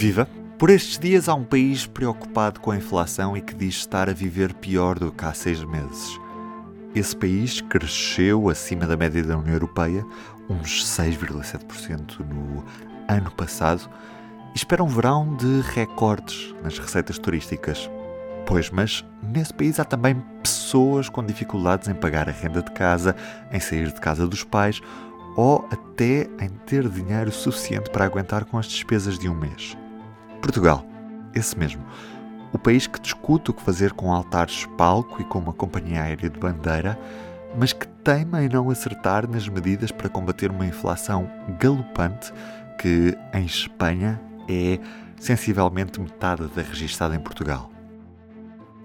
Viva! Por estes dias há um país preocupado com a inflação e que diz estar a viver pior do que há seis meses. Esse país cresceu acima da média da União Europeia, uns 6,7% no ano passado, e espera um verão de recordes nas receitas turísticas. Pois, mas nesse país há também pessoas com dificuldades em pagar a renda de casa, em sair de casa dos pais ou até em ter dinheiro suficiente para aguentar com as despesas de um mês. Portugal, esse mesmo. O país que discute o que fazer com altares palco e com uma companhia aérea de bandeira, mas que teima em não acertar nas medidas para combater uma inflação galopante que, em Espanha, é sensivelmente metade da registada em Portugal.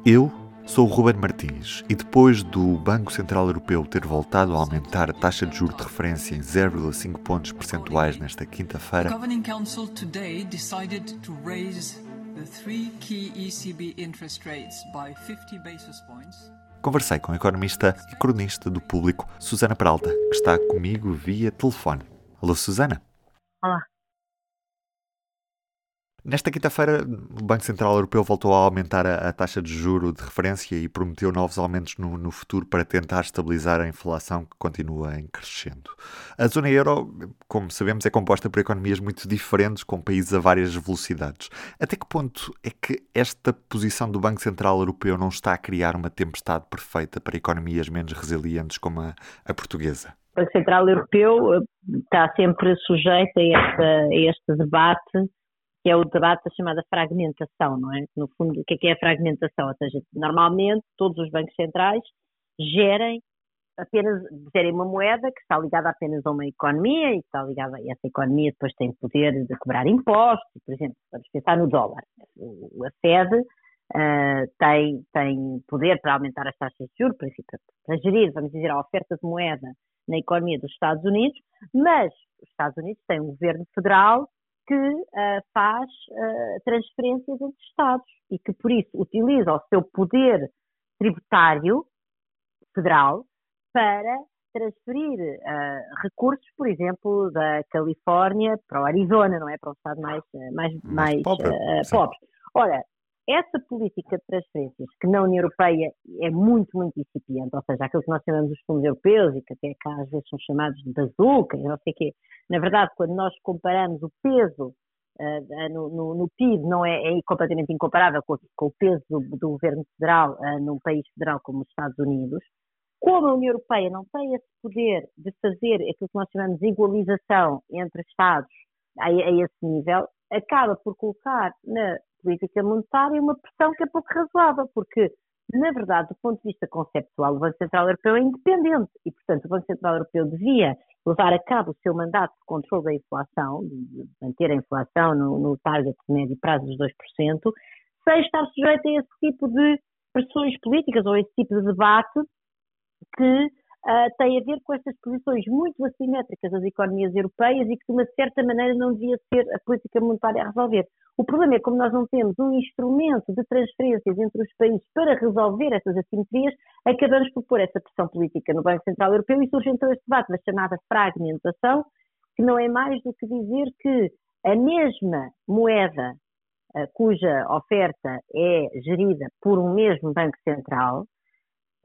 Eu Sou o Ruben Martins e depois do Banco Central Europeu ter voltado a aumentar a taxa de juros de referência em 0,5 pontos percentuais nesta quinta-feira, Conversei com a economista e cronista do público Susana Peralta, que está comigo via telefone. Alô, Susana. Olá. Nesta quinta-feira, o Banco Central Europeu voltou a aumentar a, a, taxa de juro de referência e prometeu novos aumentos no, no, futuro para tentar estabilizar a inflação que continua em crescendo. A zona euro, como sabemos, é composta por economias muito diferentes, com países a várias velocidades. Até que ponto é que esta posição do Banco Central Europeu não está a criar uma tempestade perfeita para economias menos resilientes como a, a portuguesa? O Banco Central Europeu eh, está sempre sujeito a, a este debate que é o debate da chamada fragmentação, não é? No fundo, o que é, que é a fragmentação? Ou seja, normalmente todos os bancos centrais gerem apenas gerem uma moeda que está ligada apenas a uma economia e está ligada a essa economia depois tem poder de cobrar impostos, por exemplo, vamos pensar no dólar. A Fed uh, tem, tem poder para aumentar as taxas de juros, para, para gerir, vamos dizer, a oferta de moeda na economia dos Estados Unidos, mas os Estados Unidos têm um governo federal que uh, faz uh, transferências entre Estados e que, por isso, utiliza o seu poder tributário federal para transferir uh, recursos, por exemplo, da Califórnia para o Arizona, não é? Para um estado mais, mais, mais, mais pobre. pobre. Ora, essa política de transferências, que na União Europeia é muito, muito incipiente, ou seja, aquilo que nós chamamos de fundos europeus e que até cá às vezes são chamados de bazuca, não sei o quê, na verdade, quando nós comparamos o peso uh, no, no, no, PIB, não é, é, completamente incomparável com, com o peso do, do governo federal uh, num país federal como os Estados Unidos, como a União Europeia não tem esse poder de fazer aquilo que nós chamamos de igualização entre Estados a, a esse nível, acaba por colocar na política monetária uma pressão que é pouco razoável, porque, na verdade, do ponto de vista conceptual, o Banco Central Europeu é independente e, portanto, o Banco Central Europeu devia levar a cabo o seu mandato de controle da inflação, de manter a inflação no, no target de médio prazo dos 2%, sem estar sujeito a esse tipo de pressões políticas ou a esse tipo de debate que uh, tem a ver com estas posições muito assimétricas das economias europeias e que, de uma certa maneira, não devia ser a política monetária a resolver. O problema é como nós não temos um instrumento de transferências entre os países para resolver essas assimetrias, acabamos por pôr essa pressão política no Banco Central Europeu e surge então este debate da chamada fragmentação, que não é mais do que dizer que a mesma moeda uh, cuja oferta é gerida por um mesmo Banco Central,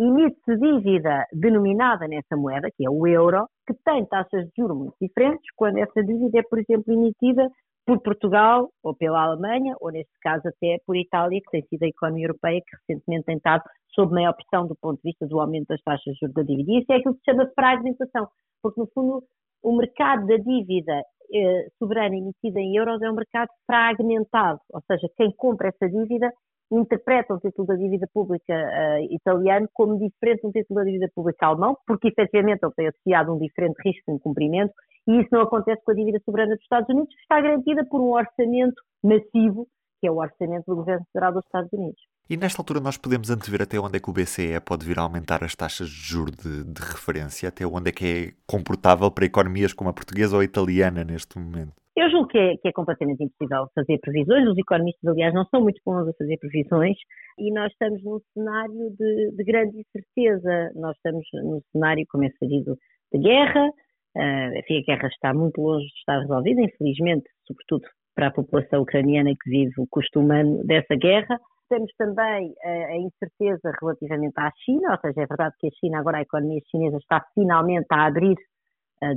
emite-se dívida denominada nessa moeda, que é o euro, que tem taxas de juros muito diferentes, quando essa dívida é, por exemplo, emitida por Portugal ou pela Alemanha, ou neste caso até por Itália, que tem sido a economia europeia que recentemente tem estado sob maior pressão do ponto de vista do aumento das taxas de juros da dívida. E isso é aquilo que se chama fragmentação, porque no fundo o mercado da dívida eh, soberana emitida em euros é um mercado fragmentado, ou seja, quem compra essa dívida interpretam o título da dívida pública uh, italiano como diferente do título da dívida pública alemão, porque efetivamente ele tem associado um diferente risco de incumprimento, e isso não acontece com a dívida soberana dos Estados Unidos, que está garantida por um orçamento massivo, que é o orçamento do governo federal dos Estados Unidos. E nesta altura nós podemos antever até onde é que o BCE pode vir a aumentar as taxas de juros de, de referência, até onde é que é comportável para economias como a portuguesa ou a italiana neste momento? Eu julgo que é, que é, completamente impossível fazer previsões. Os economistas, aliás, não são muito bons a fazer previsões e nós estamos num cenário de, de grande incerteza. Nós estamos num cenário, como é sabido, de guerra. Uh, enfim, a guerra está muito longe de estar resolvida, infelizmente, sobretudo para a população ucraniana que vive o custo humano dessa guerra. Temos também a incerteza relativamente à China, ou seja, é verdade que a China, agora a economia chinesa está finalmente a abrir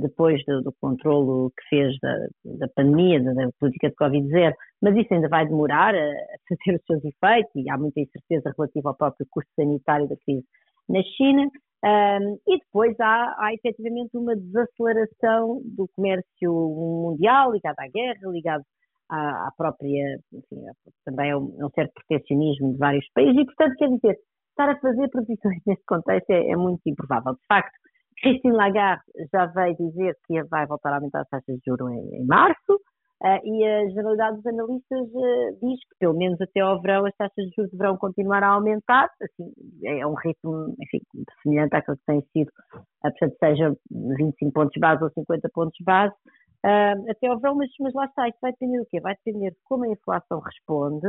depois do, do controlo que fez da, da pandemia, da, da, política de Covid-0, mas isso ainda vai demorar a, a fazer os seus efeitos e há muita incerteza relativa ao próprio custo sanitário da crise na China. Um, e depois há, há efetivamente uma desaceleração do comércio mundial ligado à guerra, ligado à, à própria, enfim, também a um, a um, certo protecionismo de vários países e, portanto, quer dizer, estar a fazer previsões nesse contexto é, é muito improvável. De facto, Christine Lagarde já veio dizer que vai voltar a aumentar as taxas de juros em, em março uh, e a generalidade dos analistas uh, diz que pelo menos até ao verão as taxas de juros deverão continuar a aumentar, assim, é um ritmo enfim, semelhante àquele que tem sido, uh, portanto seja 25 pontos base ou 50 pontos base, uh, até ao verão, mas, mas lá está, isso vai depender do quê? Vai depender de como a inflação responde,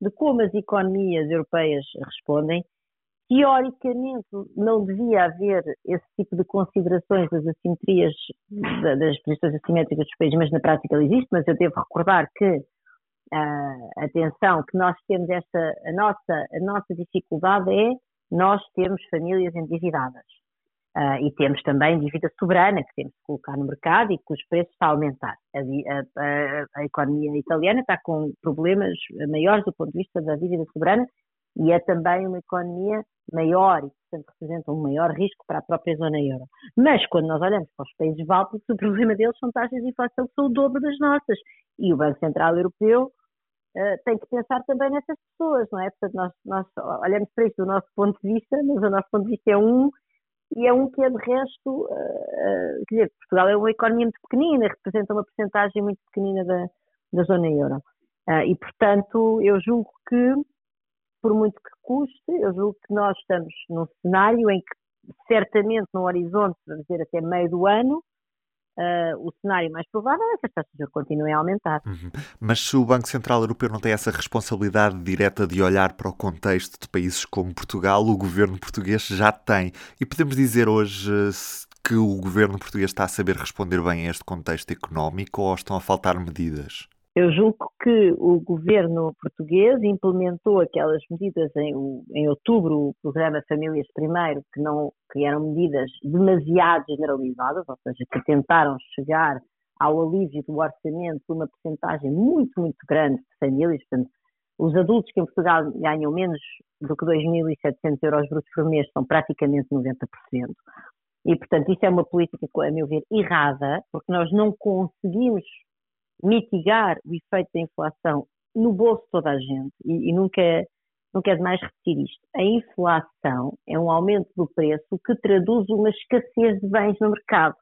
de como as economias europeias respondem teoricamente não devia haver esse tipo de considerações das assimetrias, das posições assimétricas dos países, mas na prática ele existe, mas eu devo recordar que, uh, atenção, que nós temos esta, a nossa, a nossa dificuldade é nós temos famílias endividadas. Uh, e temos também dívida soberana que temos que colocar no mercado e que os preços estão a aumentar. A, a, a, economia italiana está com problemas maiores do ponto de vista da dívida soberana e é também uma economia maior e, portanto, representa um maior risco para a própria zona euro. Mas, quando nós olhamos para os países bálticos, o problema deles são taxas de inflação que são o dobro das nossas. E o Banco Central Europeu uh, tem que pensar também nessas pessoas, não é? Portanto, nós, nós olhamos para isto do nosso ponto de vista, mas o nosso ponto de vista é um, e é um que é de resto, uh, uh, quer dizer, Portugal é uma economia muito pequenina, representa uma porcentagem muito pequenina da, da zona euro. Uh, e, portanto, eu julgo que por muito que custe, eu julgo que nós estamos num cenário em que, certamente, no horizonte, vamos dizer, até meio do ano, Uh, o cenário mais provável é que as taxas de juros continuem a aumentar. Uhum. Mas se o Banco Central Europeu não tem essa responsabilidade direta de olhar para o contexto de países como Portugal, o governo português já tem. E podemos dizer hoje que o governo português está a saber responder bem a este contexto económico ou estão a faltar medidas? Eu julgo que o governo português implementou aquelas medidas em, em outubro, o programa Famílias Primeiro, que, não, que eram medidas demasiado generalizadas, ou seja, que tentaram chegar ao alívio do orçamento de uma porcentagem muito, muito grande de famílias. Portanto, os adultos que em Portugal ganham menos do que 2.700 euros brutos por mês são praticamente 90%. E, portanto, isso é uma política, a meu ver, errada, porque nós não conseguimos mitigar o efeito da inflação no bolso de toda a gente, e, e nunca, nunca é demais repetir isto, a inflação é um aumento do preço que traduz uma escassez de bens no mercado.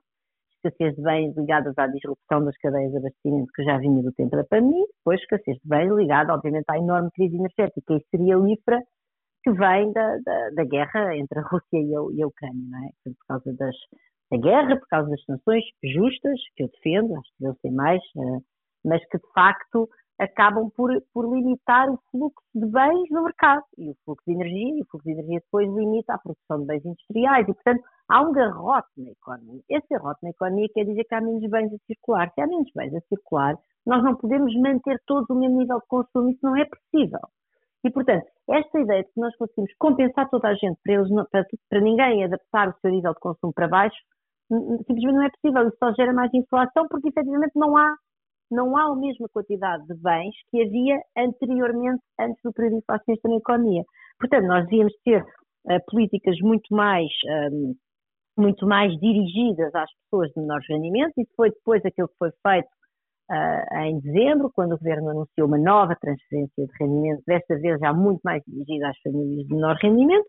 Escassez de bens ligadas à disrupção das cadeias de abastecimento que já vinha do tempo da pandemia, depois escassez de bens ligada, obviamente, à enorme crise energética e cerealífera que vem da, da, da, guerra entre a Rússia e a, e a Ucrânia, é? Por causa das, da guerra, por causa das sanções justas, que eu defendo, acho que devem ser mais, uh, mas que de facto acabam por, por limitar o fluxo de bens no mercado e o fluxo de energia, e o fluxo de energia depois limita a produção de bens industriais e, portanto, há um garrote na economia. Esse garrote na economia quer dizer que há menos bens a circular. Se há menos bens a circular, nós não podemos manter todos o mesmo nível de consumo, isso não é possível. E, portanto, esta ideia de que nós conseguimos compensar toda a gente para, eles, para, para ninguém adaptar o seu nível de consumo para baixo, simplesmente não é possível. Isso só gera mais inflação porque, efetivamente, não há, não há a mesma quantidade de bens que havia anteriormente, antes do período inflacionista na economia. Portanto, nós devíamos ter uh, políticas muito mais, um, ehm, muito mais dirigidas às pessoas de menores rendimentos. Isso foi depois aquilo que foi feito uh, em dezembro, quando o Governo anunciou uma nova transferência de rendimento, desta vez já muito mais dirigida às famílias de menor rendimento.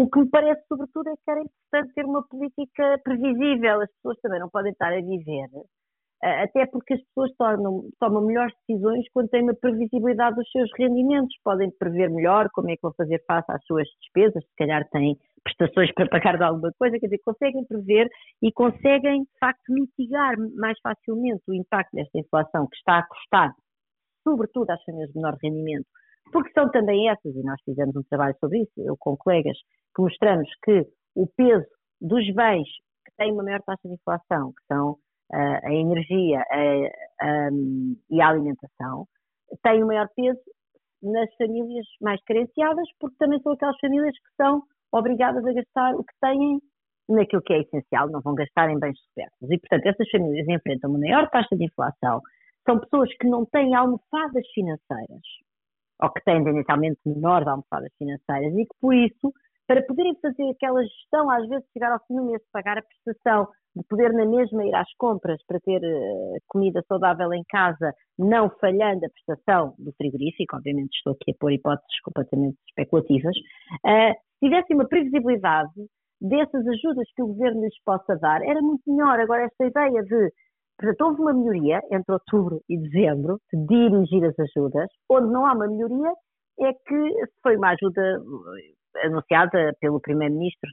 O que me parece, sobretudo, é que era importante ter uma política previsível. As pessoas também não podem estar a viver, uh, até porque as pessoas tornam, tomam melhores decisões quando têm uma previsibilidade dos seus rendimentos. Podem prever melhor como é que vão fazer face às suas despesas, se calhar têm prestações para pagar de alguma coisa, quer dizer, conseguem prever e conseguem, de facto, mitigar mais facilmente o impacto desta inflação que está a custar, sobretudo às famílias de menor rendimento, porque são também essas, e nós fizemos um trabalho sobre isso, eu com colegas, que mostramos que o peso dos bens que têm uma maior taxa de inflação, que são uh, a energia, um, e a alimentação, tem o maior peso nas famílias mais carenciadas, porque também são aquelas famílias que são obrigadas a gastar o que têm naquilo que é essencial, não vão gastar em bens supérfluos. E, portanto, essas famílias enfrentam uma maior taxa de inflação, são pessoas que não têm almofadas financeiras, ou que têm tendencialmente menores almofadas financeiras, e que, por isso, para poderem fazer aquela gestão, às vezes chegar ao fim do mês, pagar a prestação, de poder na mesma ir às compras para ter uh, comida saudável em casa, não falhando a prestação do frigorífico, obviamente estou aqui a pôr hipóteses completamente especulativas, uh, tivessem uma previsibilidade dessas ajudas que o governo lhes possa dar, era muito melhor. Agora, esta ideia de. Portanto, houve uma melhoria entre outubro e dezembro de dirigir as ajudas, onde não há uma melhoria é que foi uma ajuda anunciada pelo Primeiro-Ministro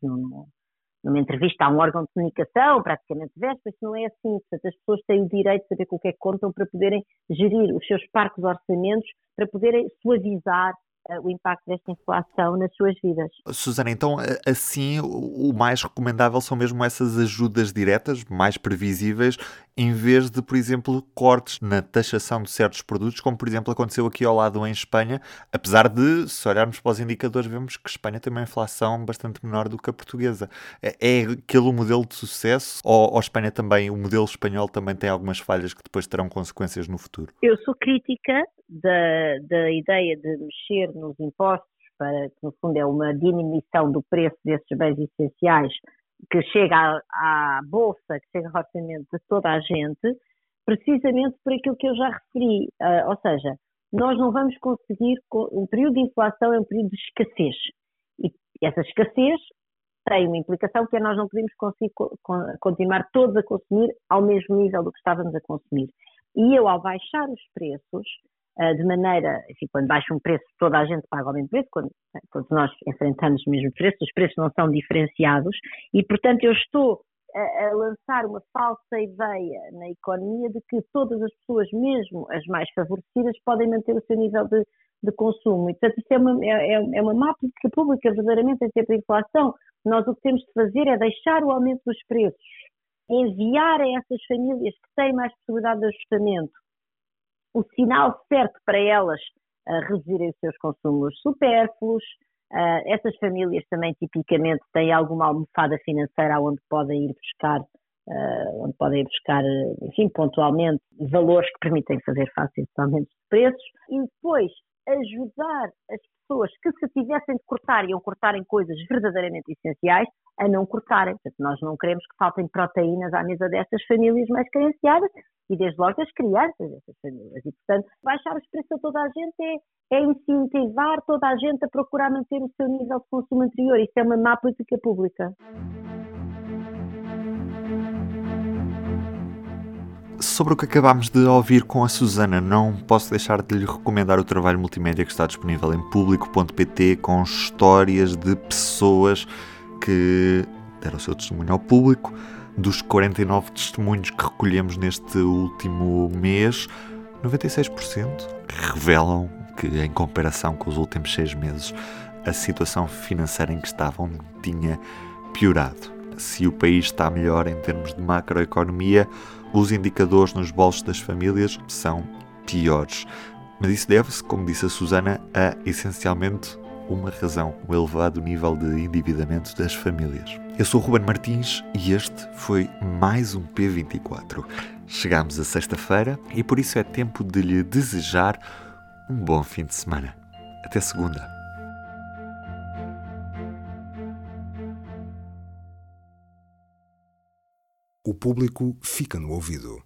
numa entrevista a um órgão de comunicação, praticamente véspera, isso não é assim. Portanto, as pessoas têm o direito de saber com o que é que contam para poderem gerir os seus parcos orçamentos, para poderem suavizar o impacto desta inflação nas suas vidas. Susana, então assim o mais recomendável são mesmo essas ajudas diretas, mais previsíveis, em vez de, por exemplo, cortes na taxação de certos produtos, como por exemplo aconteceu aqui ao lado em Espanha, apesar de, se olharmos para os indicadores, vemos que Espanha tem uma inflação bastante menor do que a portuguesa. É, é aquele o modelo de sucesso ou, ou Espanha também, o modelo espanhol também tem algumas falhas que depois terão consequências no futuro? Eu sou crítica da, da ideia de mexer nos impostos para que, no fundo, é uma diminuição do preço desses bens essenciais que chega à, à bolsa, que chega ao orçamento de toda a gente, precisamente por aquilo que eu já referi. Uh, ou seja, nós não vamos conseguir. Um período de inflação é um período de escassez. E essa escassez tem uma implicação que é nós não podemos conseguir continuar todos a consumir ao mesmo nível do que estávamos a consumir. E eu, ao baixar os preços, de maneira, enfim, quando baixa um preço, toda a gente paga o mesmo preço, quando todos nós enfrentamos o mesmo preço, os preços não são diferenciados e, portanto, eu estou a, a, lançar uma falsa ideia na economia de que todas as pessoas, mesmo as mais favorecidas, podem manter o seu nível de, de consumo. E, portanto, isso é uma, é, é, é uma má política pública, verdadeiramente, em tempo de inflação. Nós o que temos de fazer é deixar o aumento dos preços, enviar a essas famílias que têm mais possibilidade de ajustamento o sinal certo para elas uh, reduzirem os seus consumos supérfluos. Uh, essas famílias também tipicamente têm alguma almofada financeira onde podem ir buscar, uh, onde podem ir buscar, enfim, pontualmente, valores que permitem fazer face a aumentos de preços. E depois ajudar as pessoas que se tivessem de cortar, iam cortar em coisas verdadeiramente essenciais, a não cortarem. Portanto, nós não queremos que faltem proteínas à mesa dessas famílias mais carenciadas e, desde logo, as crianças dessas famílias. E, portanto, baixar os preços a toda a gente é, é incentivar toda a gente a procurar manter o seu nível de consumo anterior. Isso é uma má política pública. Sobre o que acabámos de ouvir com a Susana, não posso deixar de lhe recomendar o trabalho multimédia que está disponível em público.pt com histórias de pessoas que deram o seu testemunho ao público. Dos 49 testemunhos que recolhemos neste último mês, 96% revelam que, em comparação com os últimos seis meses, a situação financeira em que estavam tinha piorado. Se o país está melhor em termos de macroeconomia, os indicadores nos bolsos das famílias são piores. Mas isso deve-se, como disse a Susana, a essencialmente uma razão, o elevado nível de endividamento das famílias. Eu sou Ruben Martins e este foi mais um P24. Chegamos a sexta-feira e por isso é tempo de lhe desejar um bom fim de semana. Até segunda. O público fica no ouvido.